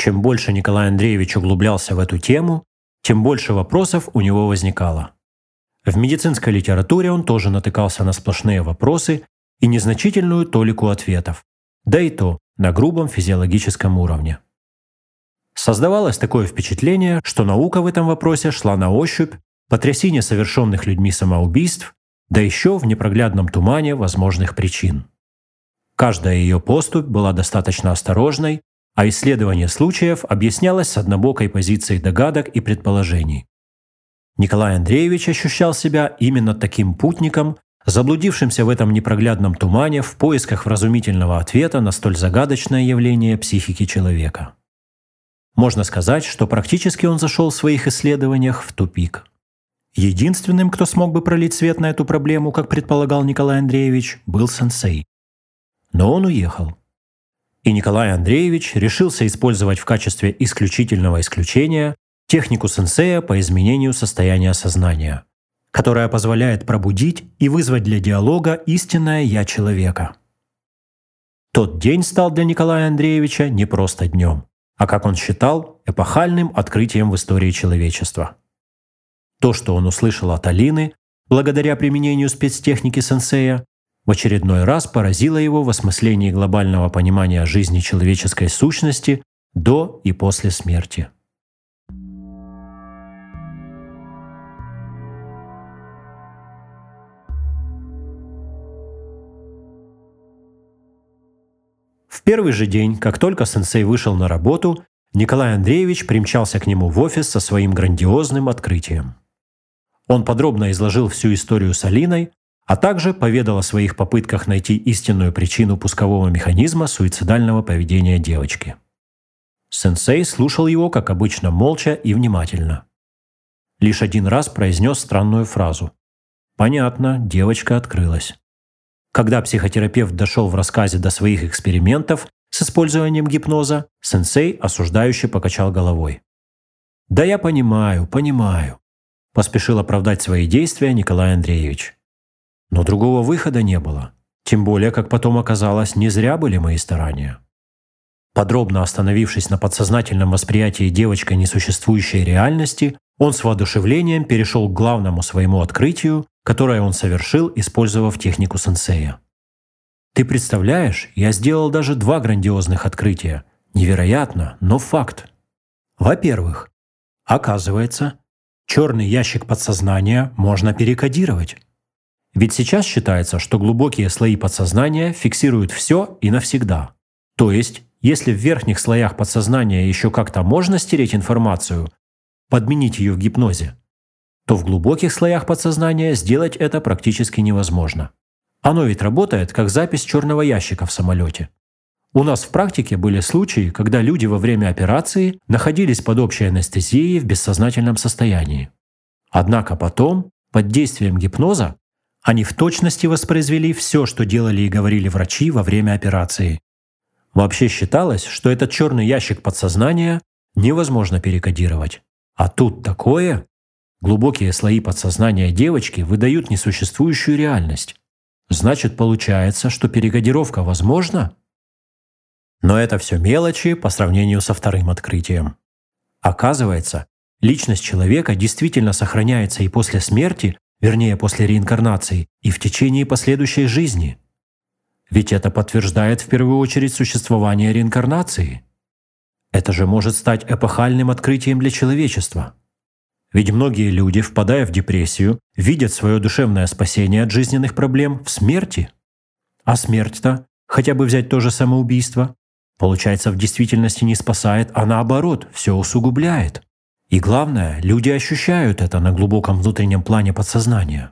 Чем больше Николай Андреевич углублялся в эту тему, тем больше вопросов у него возникало. В медицинской литературе он тоже натыкался на сплошные вопросы и незначительную толику ответов, да и то на грубом физиологическом уровне. Создавалось такое впечатление, что наука в этом вопросе шла на ощупь по трясине совершенных людьми самоубийств, да еще в непроглядном тумане возможных причин. Каждая ее поступь была достаточно осторожной, а исследование случаев объяснялось с однобокой позицией догадок и предположений. Николай Андреевич ощущал себя именно таким путником, заблудившимся в этом непроглядном тумане в поисках вразумительного ответа на столь загадочное явление психики человека. Можно сказать, что практически он зашел в своих исследованиях в тупик. Единственным, кто смог бы пролить свет на эту проблему, как предполагал Николай Андреевич, был сенсей. Но он уехал. И Николай Андреевич решился использовать в качестве исключительного исключения технику сенсея по изменению состояния сознания, которая позволяет пробудить и вызвать для диалога истинное «я» человека. Тот день стал для Николая Андреевича не просто днем, а, как он считал, эпохальным открытием в истории человечества. То, что он услышал от Алины, благодаря применению спецтехники сенсея, в очередной раз поразило его в осмыслении глобального понимания жизни человеческой сущности до и после смерти. В первый же день, как только сенсей вышел на работу, Николай Андреевич примчался к нему в офис со своим грандиозным открытием. Он подробно изложил всю историю с Алиной, а также поведал о своих попытках найти истинную причину пускового механизма суицидального поведения девочки. Сенсей слушал его, как обычно, молча и внимательно. Лишь один раз произнес странную фразу. Понятно, девочка открылась. Когда психотерапевт дошел в рассказе до своих экспериментов с использованием гипноза, сенсей осуждающе покачал головой. «Да я понимаю, понимаю», – поспешил оправдать свои действия Николай Андреевич. Но другого выхода не было. Тем более, как потом оказалось, не зря были мои старания. Подробно остановившись на подсознательном восприятии девочкой несуществующей реальности, он с воодушевлением перешел к главному своему открытию, которое он совершил, использовав технику сенсея. Ты представляешь, я сделал даже два грандиозных открытия. Невероятно, но факт. Во-первых, оказывается, черный ящик подсознания можно перекодировать. Ведь сейчас считается, что глубокие слои подсознания фиксируют все и навсегда. То есть, если в верхних слоях подсознания еще как-то можно стереть информацию, подменить ее в гипнозе, то в глубоких слоях подсознания сделать это практически невозможно. Оно ведь работает как запись черного ящика в самолете. У нас в практике были случаи, когда люди во время операции находились под общей анестезией в бессознательном состоянии. Однако потом, под действием гипноза, они в точности воспроизвели все, что делали и говорили врачи во время операции. Вообще считалось, что этот черный ящик подсознания невозможно перекодировать. А тут такое. Глубокие слои подсознания девочки выдают несуществующую реальность. Значит, получается, что перекодировка возможна? Но это все мелочи по сравнению со вторым открытием. Оказывается, личность человека действительно сохраняется и после смерти вернее после реинкарнации, и в течение последующей жизни. Ведь это подтверждает в первую очередь существование реинкарнации. Это же может стать эпохальным открытием для человечества. Ведь многие люди, впадая в депрессию, видят свое душевное спасение от жизненных проблем в смерти. А смерть-то, хотя бы взять то же самоубийство, получается в действительности не спасает, а наоборот, все усугубляет. И главное, люди ощущают это на глубоком внутреннем плане подсознания.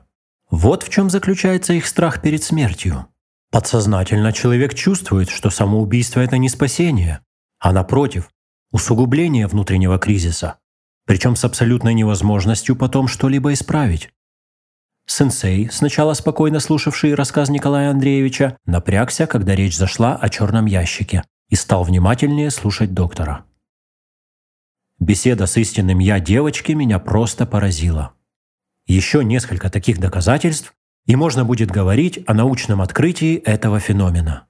Вот в чем заключается их страх перед смертью. Подсознательно человек чувствует, что самоубийство – это не спасение, а напротив, усугубление внутреннего кризиса, причем с абсолютной невозможностью потом что-либо исправить. Сенсей, сначала спокойно слушавший рассказ Николая Андреевича, напрягся, когда речь зашла о черном ящике, и стал внимательнее слушать доктора. Беседа с истинным «я» девочки меня просто поразила. Еще несколько таких доказательств, и можно будет говорить о научном открытии этого феномена.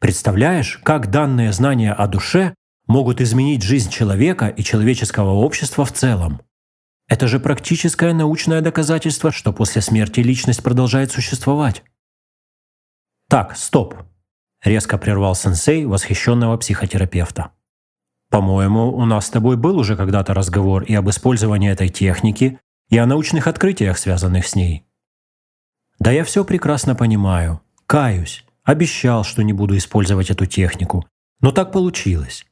Представляешь, как данные знания о душе могут изменить жизнь человека и человеческого общества в целом. Это же практическое научное доказательство, что после смерти личность продолжает существовать. Так, стоп, резко прервал сенсей восхищенного психотерапевта. По-моему, у нас с тобой был уже когда-то разговор и об использовании этой техники, и о научных открытиях, связанных с ней. Да я все прекрасно понимаю. Каюсь. Обещал, что не буду использовать эту технику. Но так получилось.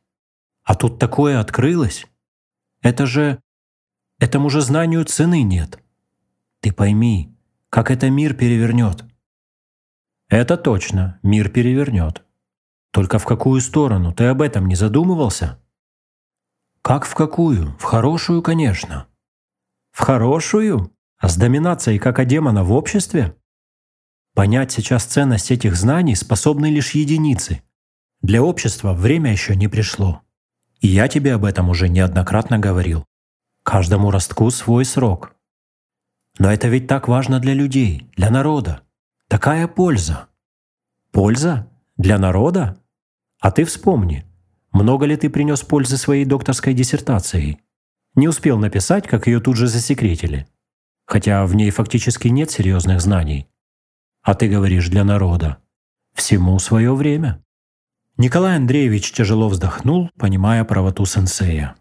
А тут такое открылось. Это же... Этому же знанию цены нет. Ты пойми, как это мир перевернет. Это точно, мир перевернет. Только в какую сторону? Ты об этом не задумывался? Как в какую? В хорошую, конечно. В хорошую? А с доминацией как демона в обществе? Понять сейчас ценность этих знаний способны лишь единицы. Для общества время еще не пришло. И я тебе об этом уже неоднократно говорил. Каждому ростку свой срок. Но это ведь так важно для людей, для народа. Такая польза. Польза? Для народа? А ты вспомни, много ли ты принес пользы своей докторской диссертацией? Не успел написать, как ее тут же засекретили. Хотя в ней фактически нет серьезных знаний. А ты говоришь для народа. Всему свое время. Николай Андреевич тяжело вздохнул, понимая правоту сенсея.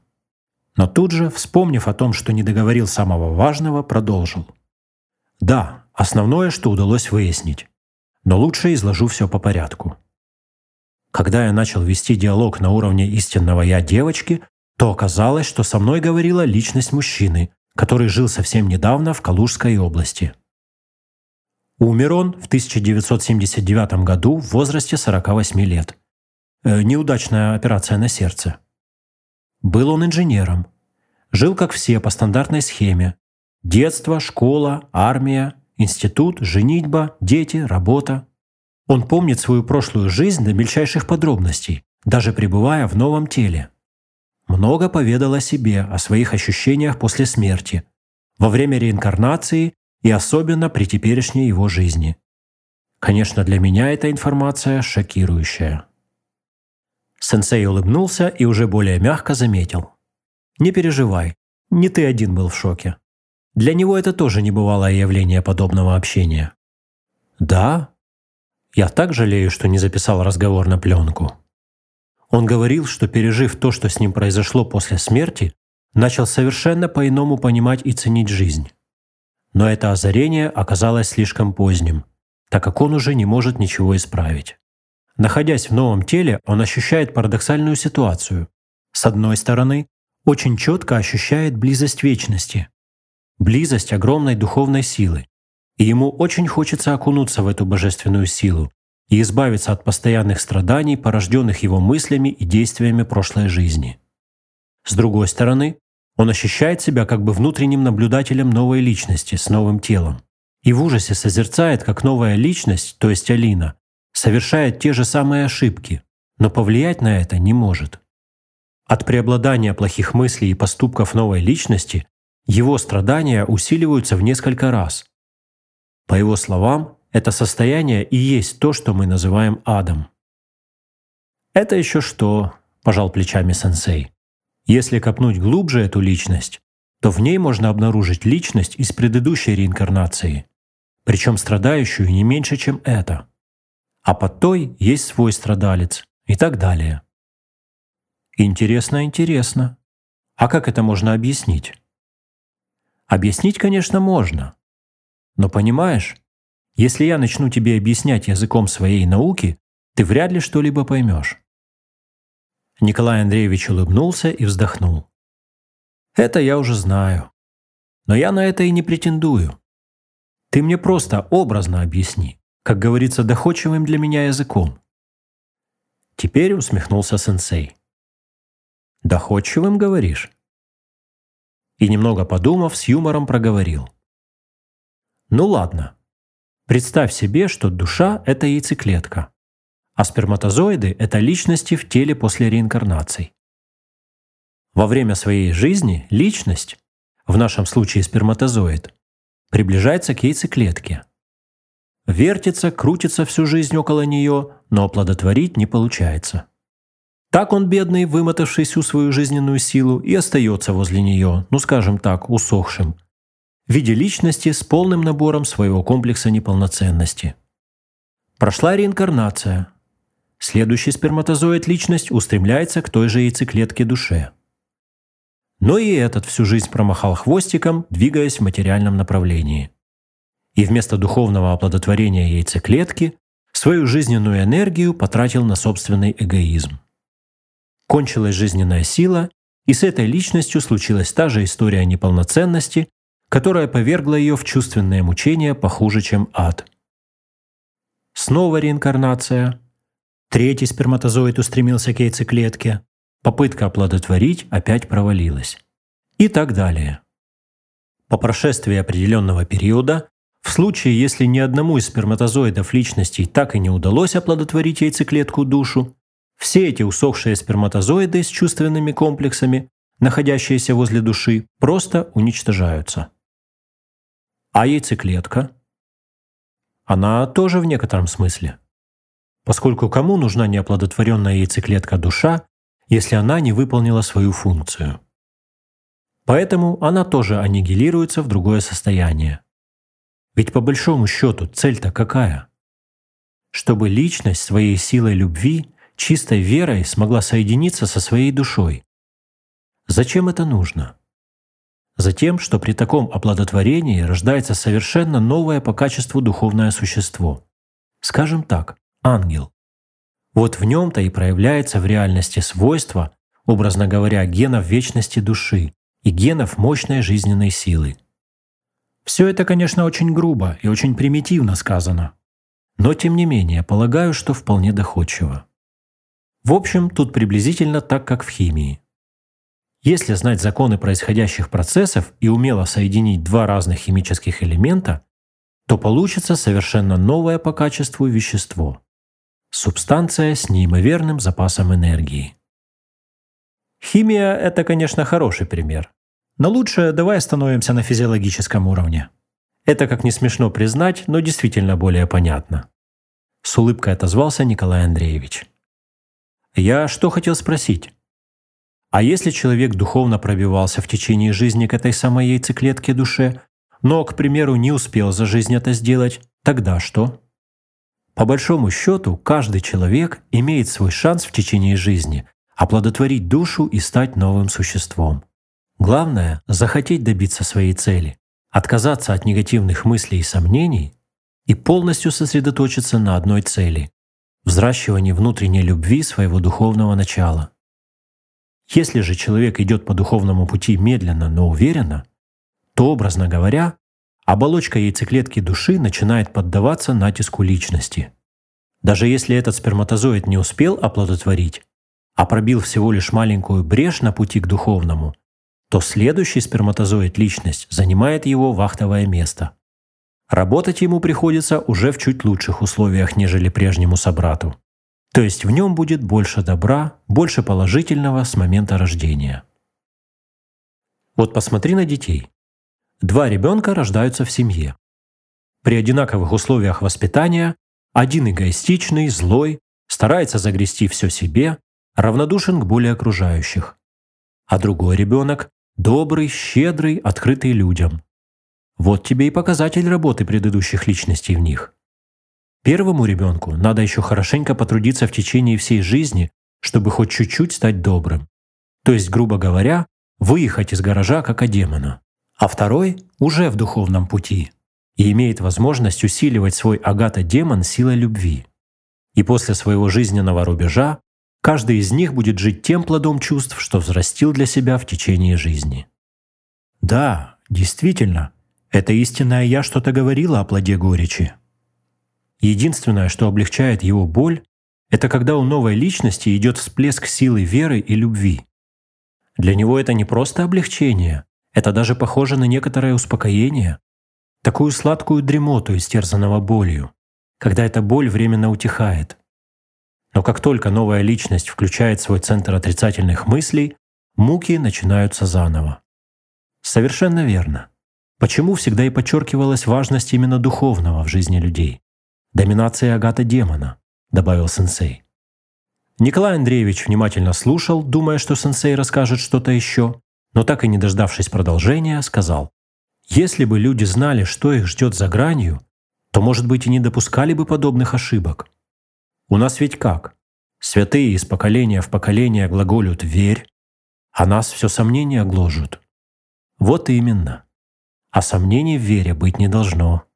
Но тут же, вспомнив о том, что не договорил самого важного, продолжил. Да, основное, что удалось выяснить. Но лучше изложу все по порядку. Когда я начал вести диалог на уровне истинного «я» девочки, то оказалось, что со мной говорила личность мужчины, который жил совсем недавно в Калужской области. Умер он в 1979 году в возрасте 48 лет. Э, неудачная операция на сердце. Был он инженером. Жил, как все, по стандартной схеме. Детство, школа, армия, институт, женитьба, дети, работа. Он помнит свою прошлую жизнь до мельчайших подробностей, даже пребывая в новом теле. Много поведал о себе, о своих ощущениях после смерти, во время реинкарнации и особенно при теперешней его жизни. Конечно, для меня эта информация шокирующая. Сенсей улыбнулся и уже более мягко заметил. «Не переживай, не ты один был в шоке. Для него это тоже небывалое явление подобного общения». «Да?» Я так жалею, что не записал разговор на пленку. Он говорил, что пережив то, что с ним произошло после смерти, начал совершенно по-иному понимать и ценить жизнь. Но это озарение оказалось слишком поздним, так как он уже не может ничего исправить. Находясь в новом теле, он ощущает парадоксальную ситуацию. С одной стороны, очень четко ощущает близость вечности, близость огромной духовной силы, и ему очень хочется окунуться в эту божественную силу и избавиться от постоянных страданий, порожденных его мыслями и действиями прошлой жизни. С другой стороны, он ощущает себя как бы внутренним наблюдателем новой личности с новым телом и в ужасе созерцает, как новая личность, то есть Алина, совершает те же самые ошибки, но повлиять на это не может. От преобладания плохих мыслей и поступков новой личности его страдания усиливаются в несколько раз, по его словам, это состояние и есть то, что мы называем адом. «Это еще что?» – пожал плечами сенсей. «Если копнуть глубже эту личность, то в ней можно обнаружить личность из предыдущей реинкарнации, причем страдающую не меньше, чем это. А под той есть свой страдалец и так далее. Интересно, интересно. А как это можно объяснить? Объяснить, конечно, можно. Но понимаешь, если я начну тебе объяснять языком своей науки, ты вряд ли что-либо поймешь. Николай Андреевич улыбнулся и вздохнул. Это я уже знаю. Но я на это и не претендую. Ты мне просто образно объясни, как говорится, доходчивым для меня языком. Теперь усмехнулся сенсей. «Доходчивым, говоришь?» И немного подумав, с юмором проговорил. Ну ладно. Представь себе, что душа – это яйцеклетка, а сперматозоиды – это личности в теле после реинкарнаций. Во время своей жизни личность, в нашем случае сперматозоид, приближается к яйцеклетке. Вертится, крутится всю жизнь около нее, но оплодотворить не получается. Так он, бедный, вымотавший всю свою жизненную силу, и остается возле нее, ну скажем так, усохшим, в виде личности с полным набором своего комплекса неполноценности. Прошла реинкарнация. Следующий сперматозоид личность устремляется к той же яйцеклетке душе. Но и этот всю жизнь промахал хвостиком, двигаясь в материальном направлении. И вместо духовного оплодотворения яйцеклетки свою жизненную энергию потратил на собственный эгоизм. Кончилась жизненная сила, и с этой личностью случилась та же история неполноценности, которая повергла ее в чувственное мучение похуже, чем ад. Снова реинкарнация. Третий сперматозоид устремился к яйцеклетке. Попытка оплодотворить опять провалилась. И так далее. По прошествии определенного периода, в случае, если ни одному из сперматозоидов личностей так и не удалось оплодотворить яйцеклетку душу, все эти усохшие сперматозоиды с чувственными комплексами, находящиеся возле души, просто уничтожаются. А яйцеклетка? Она тоже в некотором смысле. Поскольку кому нужна неоплодотворенная яйцеклетка душа, если она не выполнила свою функцию? Поэтому она тоже аннигилируется в другое состояние. Ведь по большому счету цель-то какая? Чтобы личность своей силой любви чистой верой смогла соединиться со своей душой. Зачем это нужно? Затем, что при таком оплодотворении рождается совершенно новое по качеству духовное существо. Скажем так, ангел. Вот в нем-то и проявляется в реальности свойство, образно говоря, генов вечности души и генов мощной жизненной силы. Все это, конечно, очень грубо и очень примитивно сказано, но тем не менее полагаю, что вполне доходчиво. В общем, тут приблизительно так, как в химии. Если знать законы происходящих процессов и умело соединить два разных химических элемента, то получится совершенно новое по качеству вещество – субстанция с неимоверным запасом энергии. Химия – это, конечно, хороший пример. Но лучше давай остановимся на физиологическом уровне. Это, как не смешно признать, но действительно более понятно. С улыбкой отозвался Николай Андреевич. Я что хотел спросить? А если человек духовно пробивался в течение жизни к этой самой яйцеклетке душе, но, к примеру, не успел за жизнь это сделать, тогда что? По большому счету, каждый человек имеет свой шанс в течение жизни оплодотворить душу и стать новым существом. Главное – захотеть добиться своей цели, отказаться от негативных мыслей и сомнений и полностью сосредоточиться на одной цели взращивании внутренней любви своего духовного начала. Если же человек идет по духовному пути медленно, но уверенно, то, образно говоря, оболочка яйцеклетки души начинает поддаваться натиску личности. Даже если этот сперматозоид не успел оплодотворить, а пробил всего лишь маленькую брешь на пути к духовному, то следующий сперматозоид личность занимает его вахтовое место. Работать ему приходится уже в чуть лучших условиях, нежели прежнему собрату. То есть в нем будет больше добра, больше положительного с момента рождения. Вот посмотри на детей. Два ребенка рождаются в семье. При одинаковых условиях воспитания один эгоистичный, злой, старается загрести все себе, равнодушен к боли окружающих. А другой ребенок – добрый, щедрый, открытый людям, вот тебе и показатель работы предыдущих личностей в них. Первому ребенку надо еще хорошенько потрудиться в течение всей жизни, чтобы хоть чуть-чуть стать добрым. То есть, грубо говоря, выехать из гаража как о демона. А второй уже в духовном пути и имеет возможность усиливать свой агата-демон силой любви. И после своего жизненного рубежа каждый из них будет жить тем плодом чувств, что взрастил для себя в течение жизни. Да, действительно, это истинное «я» что-то говорило о плоде горечи. Единственное, что облегчает его боль, это когда у новой личности идет всплеск силы веры и любви. Для него это не просто облегчение, это даже похоже на некоторое успокоение, такую сладкую дремоту, истерзанного болью, когда эта боль временно утихает. Но как только новая личность включает свой центр отрицательных мыслей, муки начинаются заново. Совершенно верно. Почему всегда и подчеркивалась важность именно духовного в жизни людей? Доминация агата демона, добавил сенсей. Николай Андреевич внимательно слушал, думая, что сенсей расскажет что-то еще, но так и не дождавшись продолжения, сказал, «Если бы люди знали, что их ждет за гранью, то, может быть, и не допускали бы подобных ошибок. У нас ведь как? Святые из поколения в поколение глаголют «верь», а нас все сомнения гложут. Вот именно. А сомнений в вере быть не должно.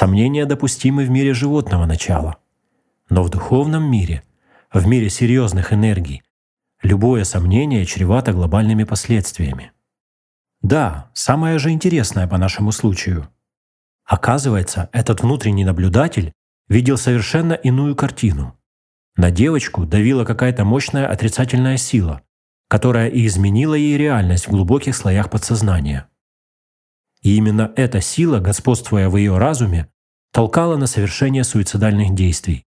Сомнения допустимы в мире животного начала. Но в духовном мире, в мире серьезных энергий, любое сомнение чревато глобальными последствиями. Да, самое же интересное по нашему случаю. Оказывается, этот внутренний наблюдатель видел совершенно иную картину. На девочку давила какая-то мощная отрицательная сила, которая и изменила ей реальность в глубоких слоях подсознания. И именно эта сила, господствуя в ее разуме, толкала на совершение суицидальных действий.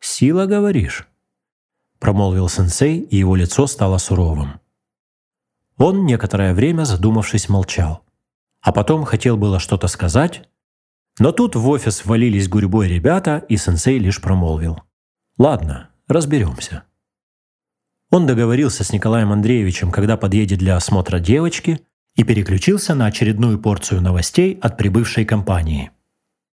«Сила, говоришь?» – промолвил сенсей, и его лицо стало суровым. Он некоторое время, задумавшись, молчал. А потом хотел было что-то сказать, но тут в офис ввалились гурьбой ребята, и сенсей лишь промолвил. «Ладно, разберемся». Он договорился с Николаем Андреевичем, когда подъедет для осмотра девочки, и переключился на очередную порцию новостей от прибывшей компании.